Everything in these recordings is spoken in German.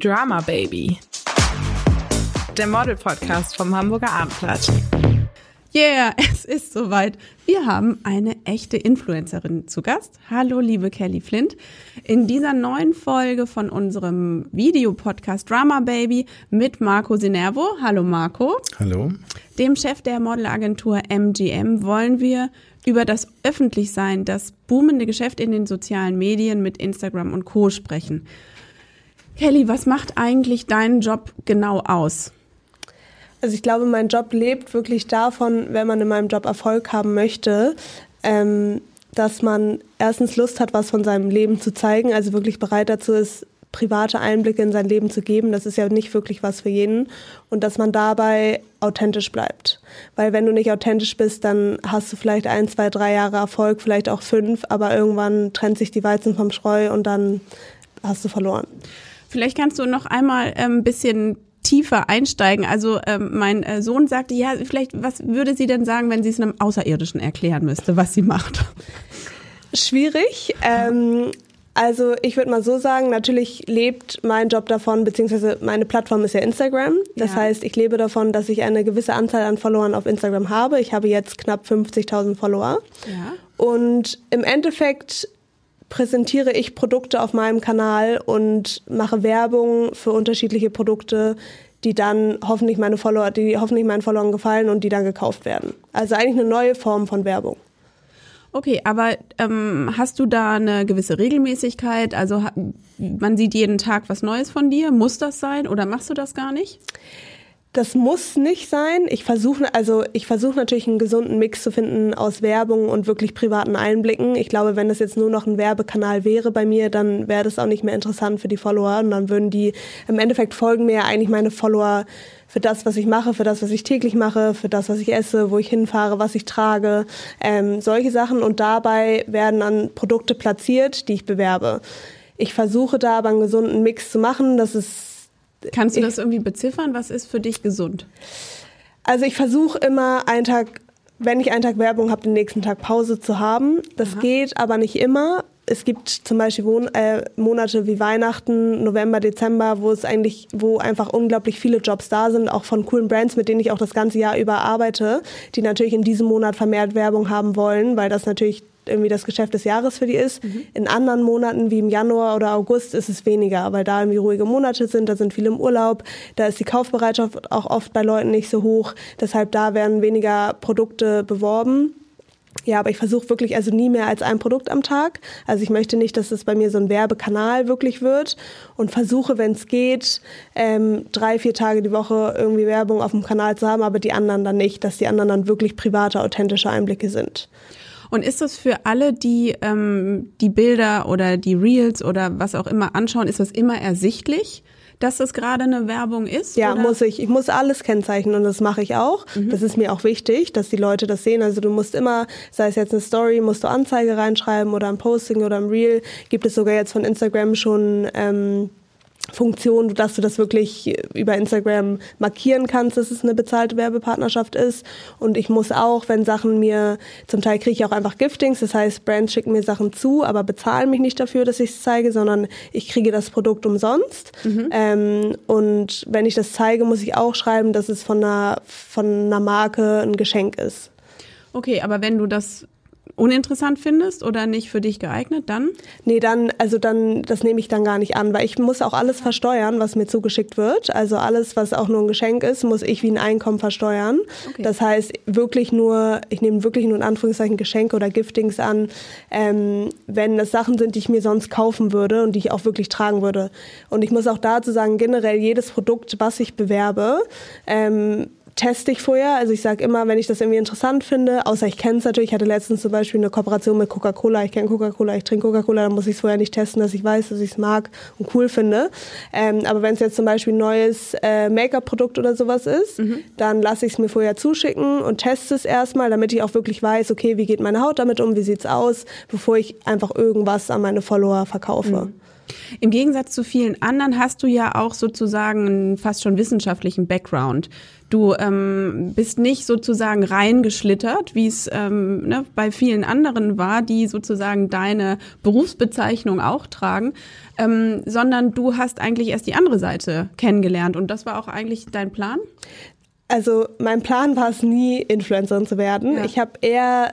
Drama Baby. Der Model-Podcast vom Hamburger Abendblatt. Yeah, es ist soweit. Wir haben eine echte Influencerin zu Gast. Hallo, liebe Kelly Flint. In dieser neuen Folge von unserem Videopodcast Drama Baby mit Marco Sinervo. Hallo, Marco. Hallo. Dem Chef der Modelagentur MGM wollen wir über das Öffentlichsein, das boomende Geschäft in den sozialen Medien mit Instagram und Co. sprechen. Kelly, was macht eigentlich deinen Job genau aus? Also ich glaube, mein Job lebt wirklich davon, wenn man in meinem Job Erfolg haben möchte, ähm, dass man erstens Lust hat, was von seinem Leben zu zeigen, also wirklich bereit dazu ist, private Einblicke in sein Leben zu geben. Das ist ja nicht wirklich was für jeden. Und dass man dabei authentisch bleibt. Weil wenn du nicht authentisch bist, dann hast du vielleicht ein, zwei, drei Jahre Erfolg, vielleicht auch fünf, aber irgendwann trennt sich die Weizen vom Streu und dann hast du verloren. Vielleicht kannst du noch einmal ein ähm, bisschen tiefer einsteigen. Also ähm, mein äh, Sohn sagte, ja, vielleicht, was würde sie denn sagen, wenn sie es einem Außerirdischen erklären müsste, was sie macht? Schwierig. Ähm, also ich würde mal so sagen, natürlich lebt mein Job davon, beziehungsweise meine Plattform ist ja Instagram. Das ja. heißt, ich lebe davon, dass ich eine gewisse Anzahl an Followern auf Instagram habe. Ich habe jetzt knapp 50.000 Follower. Ja. Und im Endeffekt präsentiere ich Produkte auf meinem Kanal und mache Werbung für unterschiedliche Produkte, die dann hoffentlich meine Follower, die hoffentlich meinen Followern gefallen und die dann gekauft werden. Also eigentlich eine neue Form von Werbung. Okay, aber ähm, hast du da eine gewisse Regelmäßigkeit? Also man sieht jeden Tag was Neues von dir. Muss das sein oder machst du das gar nicht? Das muss nicht sein. Ich versuche also ich versuche natürlich einen gesunden Mix zu finden aus Werbung und wirklich privaten Einblicken. Ich glaube, wenn das jetzt nur noch ein Werbekanal wäre bei mir, dann wäre das auch nicht mehr interessant für die Follower und dann würden die im Endeffekt folgen mir ja eigentlich meine Follower für das, was ich mache, für das, was ich täglich mache, für das, was ich esse, wo ich hinfahre, was ich trage, ähm, solche Sachen und dabei werden dann Produkte platziert, die ich bewerbe. Ich versuche da aber einen gesunden Mix zu machen, dass es Kannst du das irgendwie beziffern? Was ist für dich gesund? Also ich versuche immer einen Tag, wenn ich einen Tag Werbung habe, den nächsten Tag Pause zu haben. Das Aha. geht aber nicht immer. Es gibt zum Beispiel Wohn äh, Monate wie Weihnachten, November, Dezember, wo es eigentlich, wo einfach unglaublich viele Jobs da sind, auch von coolen Brands, mit denen ich auch das ganze Jahr über arbeite, die natürlich in diesem Monat vermehrt Werbung haben wollen, weil das natürlich irgendwie das Geschäft des Jahres für die ist. Mhm. In anderen Monaten wie im Januar oder August ist es weniger, weil da irgendwie ruhige Monate sind, da sind viele im Urlaub, da ist die Kaufbereitschaft auch oft bei Leuten nicht so hoch. Deshalb da werden weniger Produkte beworben. Ja, aber ich versuche wirklich also nie mehr als ein Produkt am Tag. Also ich möchte nicht, dass es bei mir so ein Werbekanal wirklich wird und versuche, wenn es geht, ähm, drei, vier Tage die Woche irgendwie Werbung auf dem Kanal zu haben, aber die anderen dann nicht, dass die anderen dann wirklich private, authentische Einblicke sind. Und ist das für alle, die ähm, die Bilder oder die Reels oder was auch immer anschauen, ist das immer ersichtlich? dass das gerade eine Werbung ist? Ja, oder? muss ich. Ich muss alles kennzeichnen und das mache ich auch. Mhm. Das ist mir auch wichtig, dass die Leute das sehen. Also du musst immer, sei es jetzt eine Story, musst du Anzeige reinschreiben oder ein Posting oder ein Reel. Gibt es sogar jetzt von Instagram schon ähm, Funktion, dass du das wirklich über Instagram markieren kannst, dass es eine bezahlte Werbepartnerschaft ist. Und ich muss auch, wenn Sachen mir, zum Teil kriege ich auch einfach Giftings, das heißt, Brands schicken mir Sachen zu, aber bezahlen mich nicht dafür, dass ich es zeige, sondern ich kriege das Produkt umsonst. Mhm. Ähm, und wenn ich das zeige, muss ich auch schreiben, dass es von einer, von einer Marke ein Geschenk ist. Okay, aber wenn du das uninteressant findest oder nicht für dich geeignet, dann? Nee, dann, also dann, das nehme ich dann gar nicht an, weil ich muss auch alles versteuern, was mir zugeschickt wird. Also alles, was auch nur ein Geschenk ist, muss ich wie ein Einkommen versteuern. Okay. Das heißt, wirklich nur, ich nehme wirklich nur in Anführungszeichen Geschenke oder Giftings an, ähm, wenn das Sachen sind, die ich mir sonst kaufen würde und die ich auch wirklich tragen würde. Und ich muss auch dazu sagen, generell jedes Produkt, was ich bewerbe, ähm, teste ich vorher. Also ich sage immer, wenn ich das irgendwie interessant finde, außer ich kenne es natürlich. Ich hatte letztens zum Beispiel eine Kooperation mit Coca-Cola. Ich kenne Coca-Cola, ich trinke Coca-Cola, dann muss ich es vorher nicht testen, dass ich weiß, dass ich es mag und cool finde. Ähm, aber wenn es jetzt zum Beispiel ein neues äh, Make-up-Produkt oder sowas ist, mhm. dann lasse ich es mir vorher zuschicken und teste es erstmal, damit ich auch wirklich weiß, okay, wie geht meine Haut damit um, wie sieht's aus, bevor ich einfach irgendwas an meine Follower verkaufe. Mhm. Im Gegensatz zu vielen anderen hast du ja auch sozusagen einen fast schon wissenschaftlichen Background. Du ähm, bist nicht sozusagen reingeschlittert, wie es ähm, ne, bei vielen anderen war, die sozusagen deine Berufsbezeichnung auch tragen, ähm, sondern du hast eigentlich erst die andere Seite kennengelernt und das war auch eigentlich dein Plan? Also mein Plan war es nie, Influencerin zu werden. Ja. Ich habe eher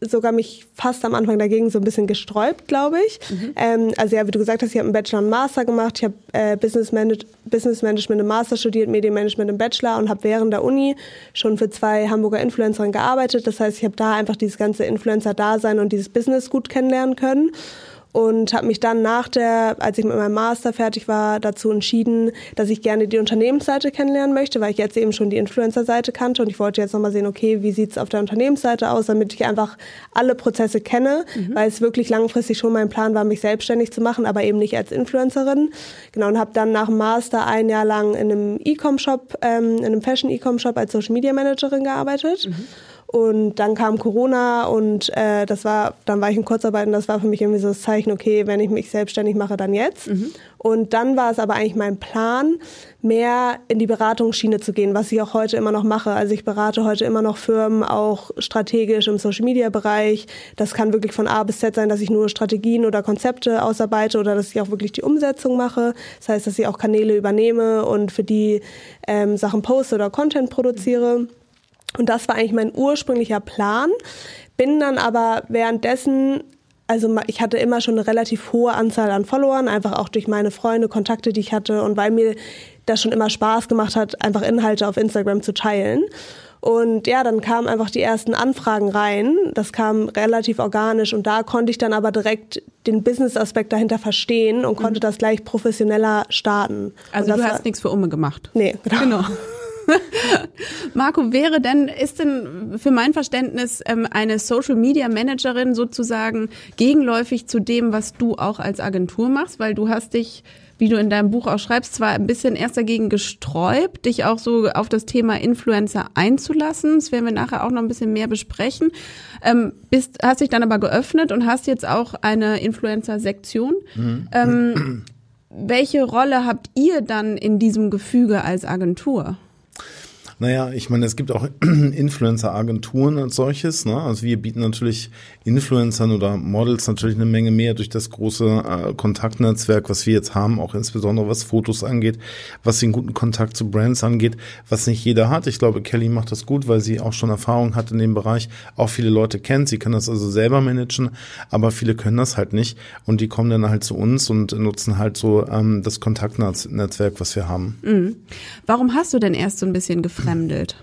sogar mich fast am Anfang dagegen so ein bisschen gesträubt, glaube ich. Mhm. Ähm, also ja, wie du gesagt hast, ich habe einen Bachelor und Master gemacht. Ich habe äh, Business, Manage Business Management im Master studiert, Medienmanagement im Bachelor und habe während der Uni schon für zwei Hamburger Influencerinnen gearbeitet. Das heißt, ich habe da einfach dieses ganze Influencer-Dasein und dieses Business gut kennenlernen können und habe mich dann nach der, als ich mit meinem Master fertig war, dazu entschieden, dass ich gerne die Unternehmensseite kennenlernen möchte, weil ich jetzt eben schon die Influencer-Seite kannte und ich wollte jetzt nochmal sehen, okay, wie sieht's auf der Unternehmensseite aus, damit ich einfach alle Prozesse kenne, mhm. weil es wirklich langfristig schon mein Plan war, mich selbstständig zu machen, aber eben nicht als Influencerin. Genau, und habe dann nach dem Master ein Jahr lang in einem E-Com-Shop, ähm, in einem Fashion-E-Com-Shop als Social-Media-Managerin gearbeitet. Mhm und dann kam Corona und äh, das war, dann war ich in Kurzarbeit und das war für mich irgendwie so das Zeichen, okay, wenn ich mich selbstständig mache, dann jetzt. Mhm. Und dann war es aber eigentlich mein Plan, mehr in die Beratungsschiene zu gehen, was ich auch heute immer noch mache. Also ich berate heute immer noch Firmen, auch strategisch im Social-Media-Bereich. Das kann wirklich von A bis Z sein, dass ich nur Strategien oder Konzepte ausarbeite oder dass ich auch wirklich die Umsetzung mache. Das heißt, dass ich auch Kanäle übernehme und für die ähm, Sachen poste oder Content produziere. Und das war eigentlich mein ursprünglicher Plan. Bin dann aber währenddessen also ich hatte immer schon eine relativ hohe Anzahl an Followern, einfach auch durch meine Freunde, Kontakte, die ich hatte und weil mir das schon immer Spaß gemacht hat, einfach Inhalte auf Instagram zu teilen. Und ja, dann kamen einfach die ersten Anfragen rein. Das kam relativ organisch und da konnte ich dann aber direkt den Business-Aspekt dahinter verstehen und konnte mhm. das gleich professioneller starten. Also du hast nichts für Umme gemacht. Nee, genau. genau. Marco, wäre denn, ist denn für mein Verständnis ähm, eine Social Media Managerin sozusagen gegenläufig zu dem, was du auch als Agentur machst? Weil du hast dich wie du in deinem Buch auch schreibst, zwar ein bisschen erst dagegen gesträubt, dich auch so auf das Thema Influencer einzulassen. Das werden wir nachher auch noch ein bisschen mehr besprechen. Ähm, bist, hast dich dann aber geöffnet und hast jetzt auch eine Influencer-Sektion. Mhm. Ähm, welche Rolle habt ihr dann in diesem Gefüge als Agentur? Naja, ich meine, es gibt auch Influencer-Agenturen als solches. Ne? Also wir bieten natürlich Influencern oder Models natürlich eine Menge mehr durch das große äh, Kontaktnetzwerk, was wir jetzt haben, auch insbesondere was Fotos angeht, was den guten Kontakt zu Brands angeht, was nicht jeder hat. Ich glaube, Kelly macht das gut, weil sie auch schon Erfahrung hat in dem Bereich, auch viele Leute kennt. Sie kann das also selber managen, aber viele können das halt nicht und die kommen dann halt zu uns und nutzen halt so ähm, das Kontaktnetzwerk, was wir haben. Mhm. Warum hast du denn erst so ein bisschen gefragt?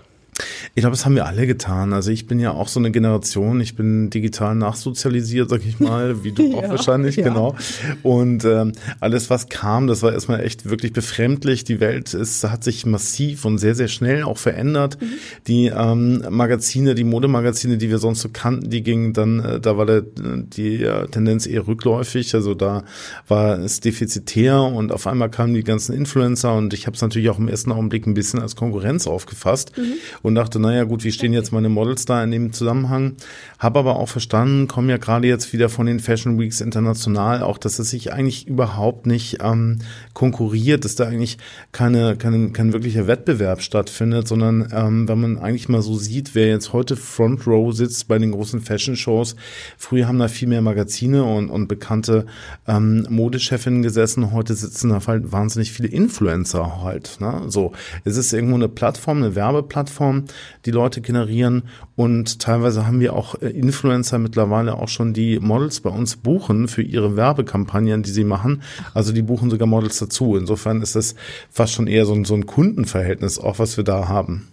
Ich glaube, das haben wir alle getan. Also ich bin ja auch so eine Generation, ich bin digital nachsozialisiert, sag ich mal, wie du auch ja, wahrscheinlich, ja. genau. Und ähm, alles, was kam, das war erstmal echt wirklich befremdlich. Die Welt ist, hat sich massiv und sehr, sehr schnell auch verändert. Mhm. Die ähm, Magazine, die Modemagazine, die wir sonst so kannten, die gingen dann, äh, da war der, die äh, Tendenz eher rückläufig. Also da war es defizitär und auf einmal kamen die ganzen Influencer und ich habe es natürlich auch im ersten Augenblick ein bisschen als Konkurrenz aufgefasst. Mhm und dachte, naja gut, wie stehen jetzt meine Models da in dem Zusammenhang? Habe aber auch verstanden, komme ja gerade jetzt wieder von den Fashion Weeks international, auch dass es sich eigentlich überhaupt nicht ähm, konkurriert, dass da eigentlich keine, keine, kein wirklicher Wettbewerb stattfindet, sondern ähm, wenn man eigentlich mal so sieht, wer jetzt heute Front Row sitzt bei den großen Fashion Shows, früher haben da viel mehr Magazine und, und bekannte ähm, Modechefinnen gesessen, heute sitzen da halt wahnsinnig viele Influencer halt. Ne? So, es ist irgendwo eine Plattform, eine Werbeplattform, die Leute generieren. Und teilweise haben wir auch äh, Influencer mittlerweile auch schon, die Models bei uns buchen für ihre Werbekampagnen, die sie machen. Also die buchen sogar Models dazu. Insofern ist das fast schon eher so ein, so ein Kundenverhältnis, auch was wir da haben.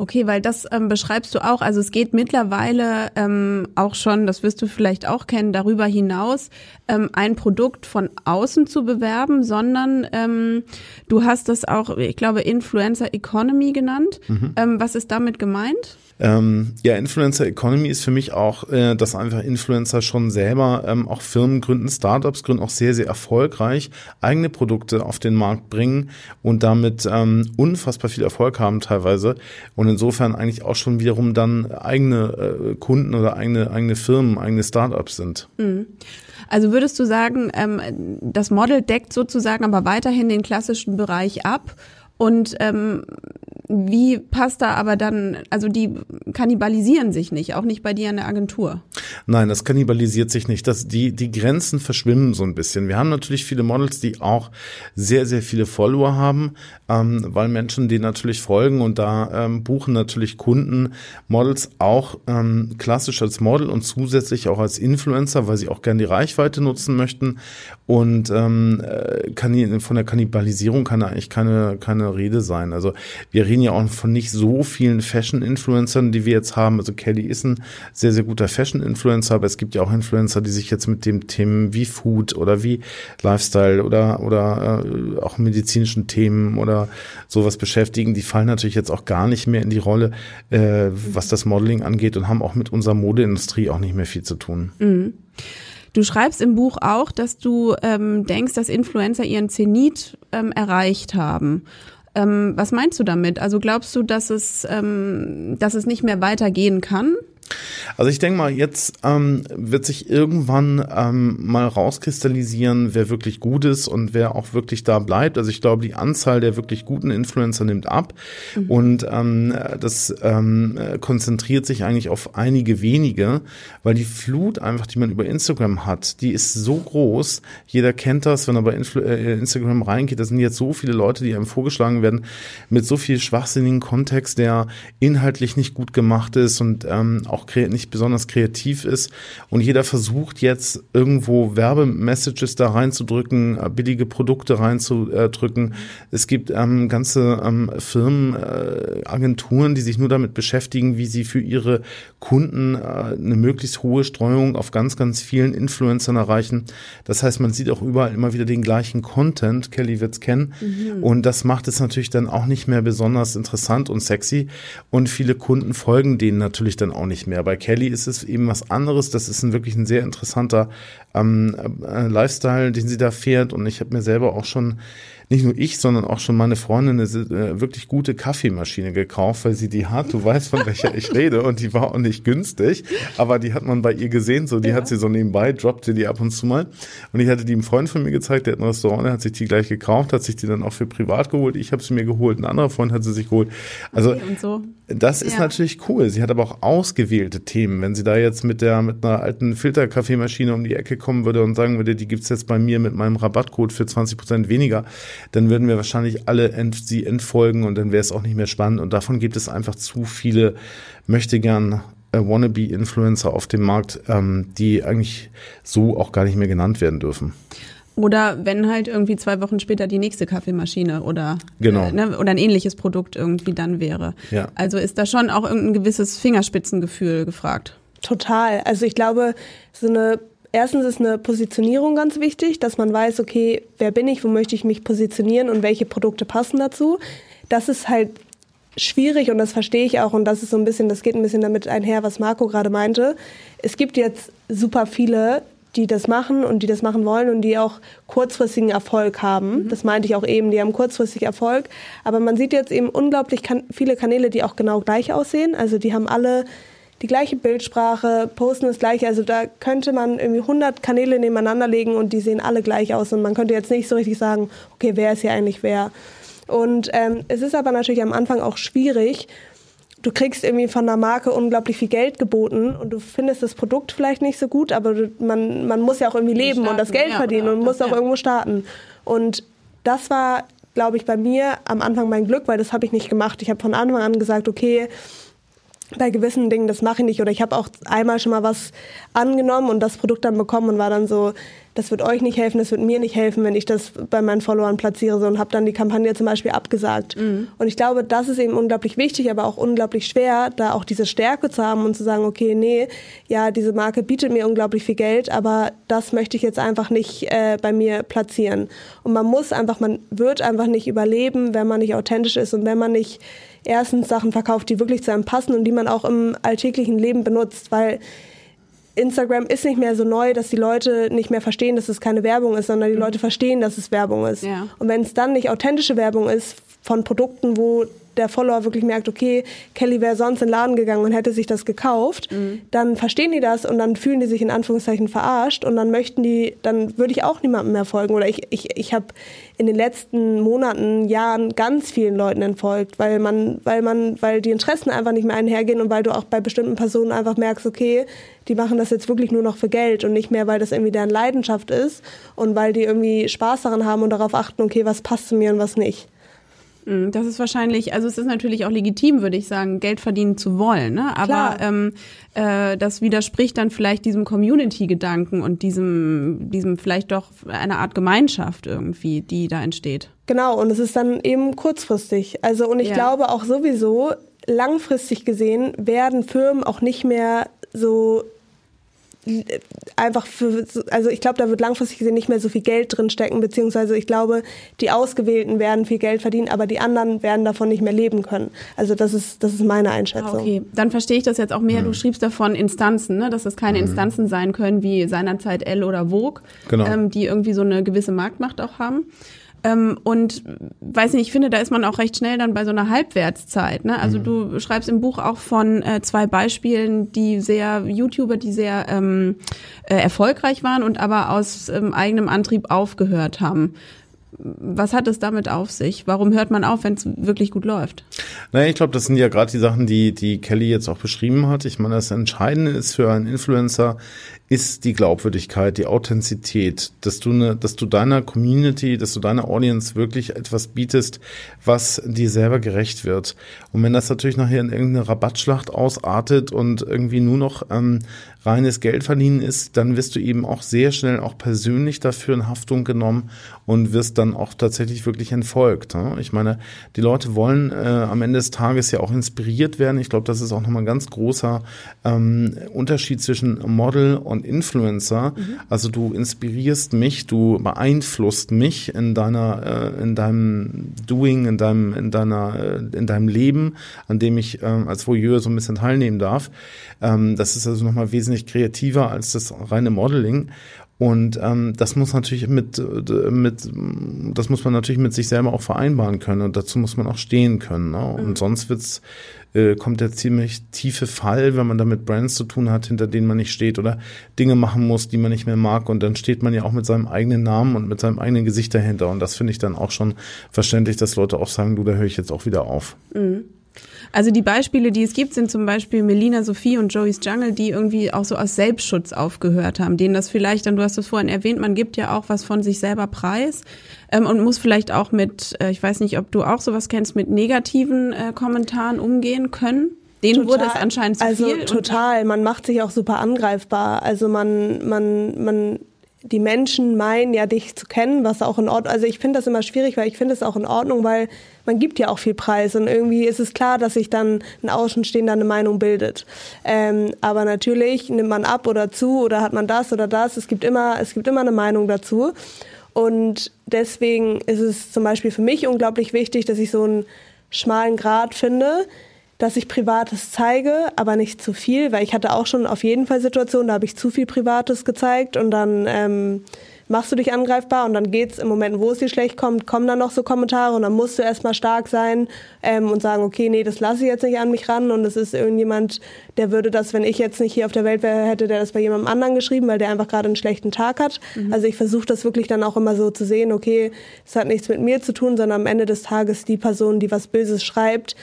Okay, weil das ähm, beschreibst du auch. Also es geht mittlerweile ähm, auch schon, das wirst du vielleicht auch kennen, darüber hinaus, ähm, ein Produkt von außen zu bewerben, sondern ähm, du hast das auch, ich glaube, Influencer Economy genannt. Mhm. Ähm, was ist damit gemeint? Ähm, ja, Influencer Economy ist für mich auch, äh, dass einfach Influencer schon selber ähm, auch Firmen gründen, Startups gründen, auch sehr, sehr erfolgreich eigene Produkte auf den Markt bringen und damit ähm, unfassbar viel Erfolg haben teilweise und insofern eigentlich auch schon wiederum dann eigene äh, Kunden oder eigene, eigene Firmen, eigene Startups sind. Mhm. Also würdest du sagen, ähm, das Model deckt sozusagen aber weiterhin den klassischen Bereich ab und ähm, wie passt da aber dann, also die kannibalisieren sich nicht, auch nicht bei dir in der Agentur? Nein, das kannibalisiert sich nicht. Das, die, die Grenzen verschwimmen so ein bisschen. Wir haben natürlich viele Models, die auch sehr, sehr viele Follower haben, ähm, weil Menschen denen natürlich folgen und da ähm, buchen natürlich Kunden Models auch ähm, klassisch als Model und zusätzlich auch als Influencer, weil sie auch gerne die Reichweite nutzen möchten. Und ähm, äh, kann, von der Kannibalisierung kann da eigentlich keine, keine Rede sein. Also wir reden ja auch von nicht so vielen Fashion-Influencern, die wir jetzt haben. Also Kelly ist ein sehr, sehr guter Fashion-Influencer, aber es gibt ja auch Influencer, die sich jetzt mit dem Themen wie Food oder wie Lifestyle oder, oder äh, auch medizinischen Themen oder sowas beschäftigen. Die fallen natürlich jetzt auch gar nicht mehr in die Rolle, äh, was das Modeling angeht und haben auch mit unserer Modeindustrie auch nicht mehr viel zu tun. Mhm. Du schreibst im Buch auch, dass du ähm, denkst, dass Influencer ihren Zenit ähm, erreicht haben. Ähm, was meinst du damit? Also glaubst du, dass es, ähm, dass es nicht mehr weitergehen kann? Also ich denke mal, jetzt ähm, wird sich irgendwann ähm, mal rauskristallisieren, wer wirklich gut ist und wer auch wirklich da bleibt. Also ich glaube, die Anzahl der wirklich guten Influencer nimmt ab mhm. und ähm, das ähm, konzentriert sich eigentlich auf einige wenige, weil die Flut einfach, die man über Instagram hat, die ist so groß. Jeder kennt das, wenn er bei Influ äh, Instagram reingeht. Da sind jetzt so viele Leute, die einem vorgeschlagen werden mit so viel schwachsinnigen Kontext, der inhaltlich nicht gut gemacht ist und ähm, auch nicht besonders kreativ ist. Und jeder versucht jetzt irgendwo Werbemessages da reinzudrücken, äh, billige Produkte reinzudrücken. Es gibt ähm, ganze ähm, Firmen, äh, Agenturen, die sich nur damit beschäftigen, wie sie für ihre Kunden äh, eine möglichst hohe Streuung auf ganz, ganz vielen Influencern erreichen. Das heißt, man sieht auch überall immer wieder den gleichen Content. Kelly wird's kennen. Mhm. Und das macht es natürlich dann auch nicht mehr besonders interessant und sexy. Und viele Kunden folgen denen natürlich dann auch nicht mehr. Bei Kelly ist es eben was anderes. Das ist ein, wirklich ein sehr interessanter ähm, äh, Lifestyle, den sie da fährt. Und ich habe mir selber auch schon nicht nur ich, sondern auch schon meine Freundin eine äh, wirklich gute Kaffeemaschine gekauft, weil sie die hat. Du weißt, von welcher ich rede. Und die war auch nicht günstig. Aber die hat man bei ihr gesehen. So, die ja. hat sie so nebenbei, droppt sie die ab und zu mal. Und ich hatte die einem Freund von mir gezeigt, der hat ein Restaurant, der hat sich die gleich gekauft, hat sich die dann auch für privat geholt. Ich habe sie mir geholt, ein anderer Freund hat sie sich geholt. Also okay, so. das ist ja. natürlich cool. Sie hat aber auch ausgewählte Themen. Wenn sie da jetzt mit der mit einer alten Filterkaffeemaschine um die Ecke kommen würde und sagen würde, die gibt's jetzt bei mir mit meinem Rabattcode für 20 Prozent weniger, dann würden wir wahrscheinlich alle ent, sie entfolgen und dann wäre es auch nicht mehr spannend. Und davon gibt es einfach zu viele, möchte gern äh, Wannabe-Influencer auf dem Markt, ähm, die eigentlich so auch gar nicht mehr genannt werden dürfen. Oder wenn halt irgendwie zwei Wochen später die nächste Kaffeemaschine oder, genau. äh, ne, oder ein ähnliches Produkt irgendwie dann wäre. Ja. Also ist da schon auch irgendein gewisses Fingerspitzengefühl gefragt. Total. Also ich glaube, so eine erstens ist eine Positionierung ganz wichtig, dass man weiß, okay, wer bin ich, wo möchte ich mich positionieren und welche Produkte passen dazu. Das ist halt schwierig und das verstehe ich auch und das ist so ein bisschen, das geht ein bisschen damit einher, was Marco gerade meinte. Es gibt jetzt super viele, die das machen und die das machen wollen und die auch kurzfristigen Erfolg haben. Mhm. Das meinte ich auch eben, die haben kurzfristig Erfolg. Aber man sieht jetzt eben unglaublich kan viele Kanäle, die auch genau gleich aussehen. Also die haben alle die gleiche Bildsprache, posten das gleiche. Also da könnte man irgendwie 100 Kanäle nebeneinander legen und die sehen alle gleich aus. Und man könnte jetzt nicht so richtig sagen, okay, wer ist hier eigentlich wer. Und ähm, es ist aber natürlich am Anfang auch schwierig. Du kriegst irgendwie von einer Marke unglaublich viel Geld geboten und du findest das Produkt vielleicht nicht so gut, aber du, man, man muss ja auch irgendwie leben starten, und das Geld ja, verdienen und muss auch ja. irgendwo starten. Und das war, glaube ich, bei mir am Anfang mein Glück, weil das habe ich nicht gemacht. Ich habe von Anfang an gesagt, okay, bei gewissen Dingen, das mache ich nicht. Oder ich habe auch einmal schon mal was angenommen und das Produkt dann bekommen und war dann so, das wird euch nicht helfen, das wird mir nicht helfen, wenn ich das bei meinen Followern platziere so, und habe dann die Kampagne zum Beispiel abgesagt. Mhm. Und ich glaube, das ist eben unglaublich wichtig, aber auch unglaublich schwer, da auch diese Stärke zu haben und zu sagen, okay, nee, ja, diese Marke bietet mir unglaublich viel Geld, aber das möchte ich jetzt einfach nicht äh, bei mir platzieren. Und man muss einfach, man wird einfach nicht überleben, wenn man nicht authentisch ist und wenn man nicht erstens Sachen verkauft, die wirklich zu einem passen und die man auch im alltäglichen Leben benutzt, weil Instagram ist nicht mehr so neu, dass die Leute nicht mehr verstehen, dass es keine Werbung ist, sondern die mhm. Leute verstehen, dass es Werbung ist. Ja. Und wenn es dann nicht authentische Werbung ist, von Produkten, wo der Follower wirklich merkt, okay, Kelly wäre sonst in den Laden gegangen und hätte sich das gekauft, mhm. dann verstehen die das und dann fühlen die sich in Anführungszeichen verarscht und dann möchten die, dann würde ich auch niemandem mehr folgen. Oder ich, ich, ich habe in den letzten Monaten, Jahren ganz vielen Leuten entfolgt, weil man, weil man, weil die Interessen einfach nicht mehr einhergehen und weil du auch bei bestimmten Personen einfach merkst, okay, die machen das jetzt wirklich nur noch für Geld und nicht mehr, weil das irgendwie deren Leidenschaft ist und weil die irgendwie Spaß daran haben und darauf achten, okay, was passt zu mir und was nicht. Mm, das ist wahrscheinlich, also es ist natürlich auch legitim, würde ich sagen, Geld verdienen zu wollen. Ne? Aber ähm, äh, das widerspricht dann vielleicht diesem Community-Gedanken und diesem, diesem vielleicht doch eine Art Gemeinschaft irgendwie, die da entsteht. Genau, und es ist dann eben kurzfristig. Also und ich ja. glaube auch sowieso, langfristig gesehen werden Firmen auch nicht mehr so einfach für, also ich glaube, da wird langfristig gesehen nicht mehr so viel Geld drin stecken, beziehungsweise ich glaube, die Ausgewählten werden viel Geld verdienen, aber die anderen werden davon nicht mehr leben können. Also das ist, das ist meine Einschätzung. Ah, okay, dann verstehe ich das jetzt auch mehr. Mhm. Du schriebst davon Instanzen, ne? dass das keine mhm. Instanzen sein können wie seinerzeit L oder Vogue, genau. ähm, die irgendwie so eine gewisse Marktmacht auch haben. Ähm, und weiß nicht, ich finde, da ist man auch recht schnell dann bei so einer Halbwertszeit. Ne? Also mhm. du schreibst im Buch auch von äh, zwei Beispielen, die sehr YouTuber, die sehr ähm, äh, erfolgreich waren und aber aus ähm, eigenem Antrieb aufgehört haben. Was hat es damit auf sich? Warum hört man auf, wenn es wirklich gut läuft? Naja, ich glaube, das sind ja gerade die Sachen, die, die Kelly jetzt auch beschrieben hat. Ich meine, das Entscheidende ist für einen Influencer, ist die Glaubwürdigkeit, die Authentizität, dass du ne, dass du deiner Community, dass du deiner Audience wirklich etwas bietest, was dir selber gerecht wird. Und wenn das natürlich nachher in irgendeine Rabattschlacht ausartet und irgendwie nur noch ähm, reines Geld verdienen ist, dann wirst du eben auch sehr schnell auch persönlich dafür in Haftung genommen und wirst dann auch tatsächlich wirklich entfolgt. Ne? Ich meine, die Leute wollen äh, am Ende des Tages ja auch inspiriert werden. Ich glaube, das ist auch nochmal ein ganz großer ähm, Unterschied zwischen Model und und Influencer. Mhm. Also du inspirierst mich, du beeinflusst mich in deiner, äh, in deinem Doing, in deinem, in deiner, äh, in deinem Leben, an dem ich äh, als Voyeur so ein bisschen teilnehmen darf. Ähm, das ist also nochmal wesentlich kreativer als das reine Modeling. Und ähm, das muss natürlich mit, mit, das muss man natürlich mit sich selber auch vereinbaren können und dazu muss man auch stehen können. Ne? Und mhm. sonst wird's äh, kommt der ziemlich tiefe Fall, wenn man da mit Brands zu tun hat, hinter denen man nicht steht oder Dinge machen muss, die man nicht mehr mag. Und dann steht man ja auch mit seinem eigenen Namen und mit seinem eigenen Gesicht dahinter. Und das finde ich dann auch schon verständlich, dass Leute auch sagen, du, da höre ich jetzt auch wieder auf. Mhm. Also die Beispiele, die es gibt, sind zum Beispiel Melina Sophie und Joey's Jungle, die irgendwie auch so aus Selbstschutz aufgehört haben, denen das vielleicht, dann du hast es vorhin erwähnt, man gibt ja auch was von sich selber preis ähm, und muss vielleicht auch mit, äh, ich weiß nicht, ob du auch sowas kennst, mit negativen äh, Kommentaren umgehen können. Denen total, wurde es anscheinend zu also viel. Also total, man macht sich auch super angreifbar. Also man, man, man die Menschen meinen ja dich zu kennen, was auch in Ordnung, also ich finde das immer schwierig, weil ich finde es auch in Ordnung, weil man gibt ja auch viel Preis und irgendwie ist es klar, dass sich dann ein Außenstehender eine Meinung bildet. Ähm, aber natürlich nimmt man ab oder zu oder hat man das oder das. Es gibt immer, es gibt immer eine Meinung dazu. Und deswegen ist es zum Beispiel für mich unglaublich wichtig, dass ich so einen schmalen Grad finde, dass ich Privates zeige, aber nicht zu viel, weil ich hatte auch schon auf jeden Fall Situationen, da habe ich zu viel Privates gezeigt und dann ähm, machst du dich angreifbar und dann geht's im Moment, wo es dir schlecht kommt, kommen dann noch so Kommentare und dann musst du erstmal stark sein ähm, und sagen, okay, nee, das lasse ich jetzt nicht an mich ran und es ist irgendjemand, der würde das, wenn ich jetzt nicht hier auf der Welt wäre, hätte der das bei jemandem anderen geschrieben, weil der einfach gerade einen schlechten Tag hat. Mhm. Also ich versuche das wirklich dann auch immer so zu sehen, okay, es hat nichts mit mir zu tun, sondern am Ende des Tages die Person, die was Böses schreibt,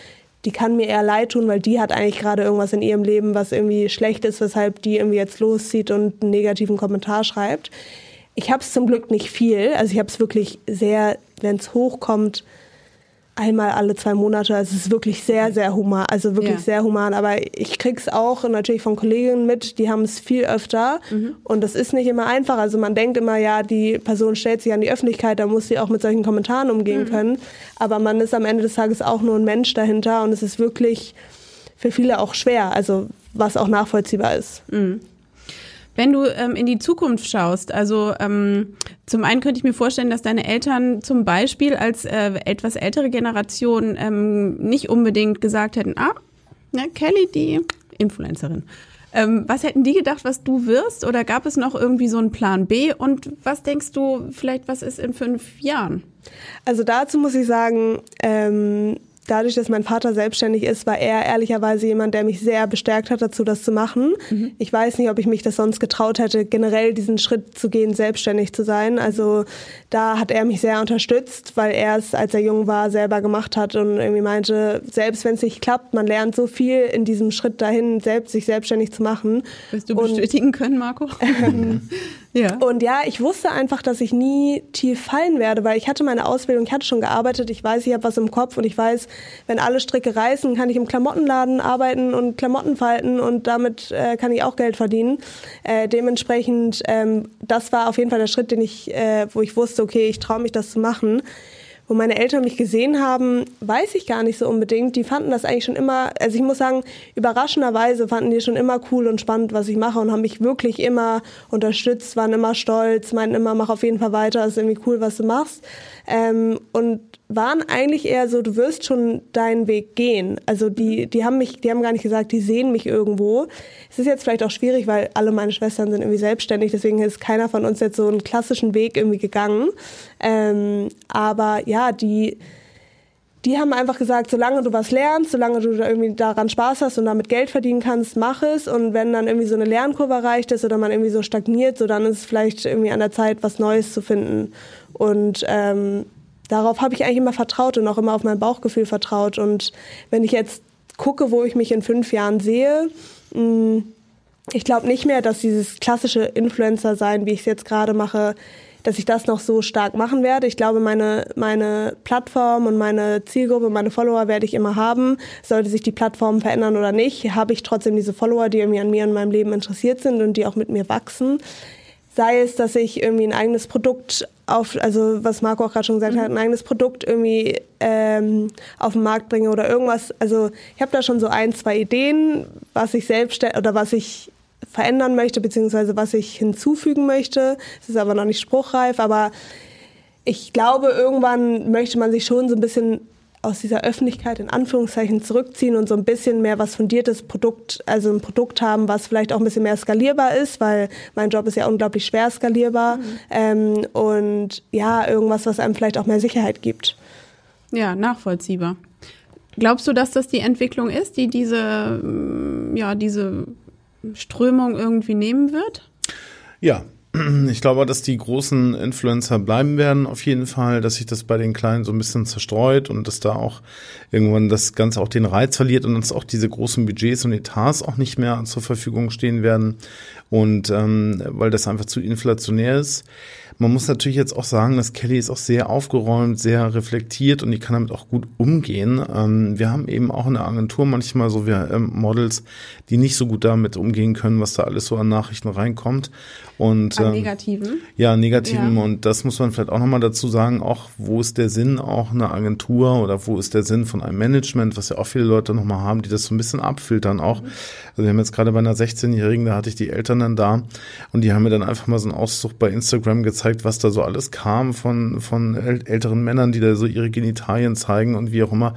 die kann mir eher leid tun, weil die hat eigentlich gerade irgendwas in ihrem Leben, was irgendwie schlecht ist, weshalb die irgendwie jetzt loszieht und einen negativen Kommentar schreibt. Ich habe es zum Glück nicht viel, also ich habe es wirklich sehr, wenn es hochkommt, einmal alle zwei Monate. Also es ist wirklich sehr, sehr human, also wirklich ja. sehr human. Aber ich krieg's auch natürlich von Kolleginnen mit, die haben es viel öfter. Mhm. Und das ist nicht immer einfach. Also man denkt immer, ja, die Person stellt sich an die Öffentlichkeit, da muss sie auch mit solchen Kommentaren umgehen mhm. können. Aber man ist am Ende des Tages auch nur ein Mensch dahinter und es ist wirklich für viele auch schwer. Also was auch nachvollziehbar ist. Mhm. Wenn du ähm, in die Zukunft schaust, also ähm, zum einen könnte ich mir vorstellen, dass deine Eltern zum Beispiel als äh, etwas ältere Generation ähm, nicht unbedingt gesagt hätten, ah, ne, Kelly, die Influencerin, Ähm, was hätten die gedacht, was du wirst? Oder gab es noch irgendwie so einen Plan B? Und was denkst du vielleicht, was ist in fünf Jahren? Also dazu muss ich sagen, ähm, dadurch, dass mein Vater selbstständig ist, war er ehrlicherweise jemand, der mich sehr bestärkt hat dazu, das zu machen. Mhm. Ich weiß nicht, ob ich mich das sonst getraut hätte, generell diesen Schritt zu gehen, selbstständig zu sein. Also da hat er mich sehr unterstützt, weil er es, als er jung war, selber gemacht hat und irgendwie meinte, selbst wenn es nicht klappt, man lernt so viel in diesem Schritt dahin, selbst sich selbstständig zu machen. Wirst du bestätigen können, Marco? Ähm, ja. Und ja, ich wusste einfach, dass ich nie tief fallen werde, weil ich hatte meine Ausbildung, ich hatte schon gearbeitet, ich weiß, ich habe was im Kopf und ich weiß, wenn alle Stricke reißen, kann ich im Klamottenladen arbeiten und Klamotten falten und damit äh, kann ich auch Geld verdienen. Äh, dementsprechend, ähm, das war auf jeden Fall der Schritt, den ich, äh, wo ich wusste, okay, ich traue mich das zu machen wo meine Eltern mich gesehen haben, weiß ich gar nicht so unbedingt. Die fanden das eigentlich schon immer, also ich muss sagen, überraschenderweise fanden die schon immer cool und spannend, was ich mache und haben mich wirklich immer unterstützt, waren immer stolz, meinten immer, mach auf jeden Fall weiter, ist irgendwie cool, was du machst. Ähm, und waren eigentlich eher so, du wirst schon deinen Weg gehen. Also die, die haben mich, die haben gar nicht gesagt, die sehen mich irgendwo. Es ist jetzt vielleicht auch schwierig, weil alle meine Schwestern sind irgendwie selbstständig, deswegen ist keiner von uns jetzt so einen klassischen Weg irgendwie gegangen. Ähm, aber ja, die, die haben einfach gesagt, solange du was lernst, solange du da irgendwie daran Spaß hast und damit Geld verdienen kannst, mach es. Und wenn dann irgendwie so eine Lernkurve erreicht ist oder man irgendwie so stagniert, so dann ist es vielleicht irgendwie an der Zeit, was Neues zu finden. Und ähm, darauf habe ich eigentlich immer vertraut und auch immer auf mein Bauchgefühl vertraut. Und wenn ich jetzt gucke, wo ich mich in fünf Jahren sehe, mm, ich glaube nicht mehr, dass dieses klassische Influencer sein, wie ich es jetzt gerade mache, dass ich das noch so stark machen werde. Ich glaube, meine, meine Plattform und meine Zielgruppe, meine Follower werde ich immer haben. Sollte sich die Plattform verändern oder nicht, habe ich trotzdem diese Follower, die irgendwie an mir und meinem Leben interessiert sind und die auch mit mir wachsen. Sei es, dass ich irgendwie ein eigenes Produkt auf, also was Marco auch gerade schon gesagt mhm. hat, ein eigenes Produkt irgendwie ähm, auf den Markt bringe oder irgendwas. Also ich habe da schon so ein, zwei Ideen, was ich selbst oder was ich verändern möchte, beziehungsweise was ich hinzufügen möchte. Es ist aber noch nicht spruchreif, aber ich glaube, irgendwann möchte man sich schon so ein bisschen aus dieser Öffentlichkeit in Anführungszeichen zurückziehen und so ein bisschen mehr was fundiertes Produkt, also ein Produkt haben, was vielleicht auch ein bisschen mehr skalierbar ist, weil mein Job ist ja unglaublich schwer skalierbar mhm. ähm, und ja, irgendwas, was einem vielleicht auch mehr Sicherheit gibt. Ja, nachvollziehbar. Glaubst du, dass das die Entwicklung ist, die diese, ja, diese Strömung irgendwie nehmen wird? Ja, ich glaube, dass die großen Influencer bleiben werden, auf jeden Fall, dass sich das bei den Kleinen so ein bisschen zerstreut und dass da auch irgendwann das Ganze auch den Reiz verliert und dass auch diese großen Budgets und Etats auch nicht mehr zur Verfügung stehen werden und ähm, weil das einfach zu inflationär ist. Man muss natürlich jetzt auch sagen, dass Kelly ist auch sehr aufgeräumt, sehr reflektiert und die kann damit auch gut umgehen. Ähm, wir haben eben auch in der Agentur manchmal so wir ähm, Models, die nicht so gut damit umgehen können, was da alles so an Nachrichten reinkommt. Und, an ähm, negativen? Ja, negativen. Ja. Und das muss man vielleicht auch nochmal dazu sagen, auch wo ist der Sinn auch einer Agentur oder wo ist der Sinn von einem Management, was ja auch viele Leute nochmal haben, die das so ein bisschen abfiltern auch. Mhm. Also wir haben jetzt gerade bei einer 16-Jährigen, da hatte ich die Eltern dann da und die haben mir dann einfach mal so einen Auszug bei Instagram gezeigt, was da so alles kam von, von älteren Männern, die da so ihre Genitalien zeigen und wie auch immer.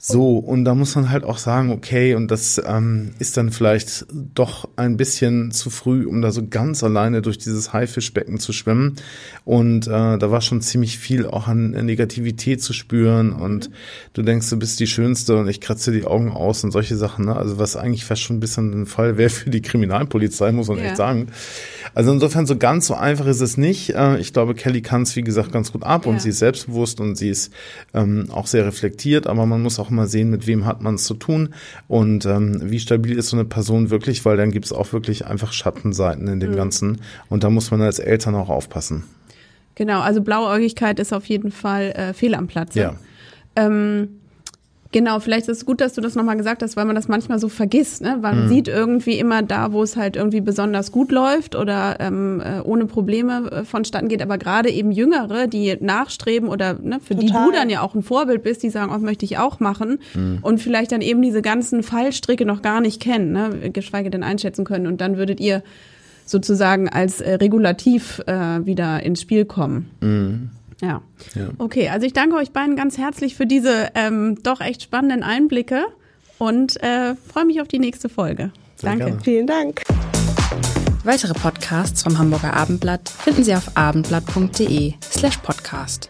So, und da muss man halt auch sagen, okay, und das ähm, ist dann vielleicht doch ein bisschen zu früh, um da so ganz alleine durch dieses Haifischbecken zu schwimmen. Und äh, da war schon ziemlich viel auch an Negativität zu spüren. Und du denkst, du bist die Schönste und ich kratze die Augen aus und solche Sachen. Ne? Also was eigentlich fast schon ein bisschen ein Fall wäre für die Kriminalpolizei, muss man ja. echt sagen. Also insofern so ganz so einfach ist es nicht. Äh, ich glaube, Kelly kann es, wie gesagt, ganz gut ab ja. und sie ist selbstbewusst und sie ist ähm, auch sehr reflektiert, aber man muss auch mal sehen, mit wem hat man es zu tun und ähm, wie stabil ist so eine Person wirklich, weil dann gibt es auch wirklich einfach Schattenseiten in dem mhm. Ganzen und da muss man als Eltern auch aufpassen. Genau, also Blauäugigkeit ist auf jeden Fall äh, fehl am Platz. Ja. Ähm, Genau, vielleicht ist es gut, dass du das nochmal gesagt hast, weil man das manchmal so vergisst. Ne? Man mhm. sieht irgendwie immer da, wo es halt irgendwie besonders gut läuft oder ähm, äh, ohne Probleme äh, vonstatten geht. Aber gerade eben Jüngere, die nachstreben oder ne, für Total. die du dann ja auch ein Vorbild bist, die sagen, oh, möchte ich auch machen mhm. und vielleicht dann eben diese ganzen Fallstricke noch gar nicht kennen, ne? geschweige denn einschätzen können. Und dann würdet ihr sozusagen als äh, Regulativ äh, wieder ins Spiel kommen. Mhm. Ja. ja. Okay, also ich danke euch beiden ganz herzlich für diese ähm, doch echt spannenden Einblicke und äh, freue mich auf die nächste Folge. Sehr Danke. gerne. Vielen Dank. Weitere Podcasts vom Hamburger Abendblatt finden Sie auf abendblatt.de slash podcast.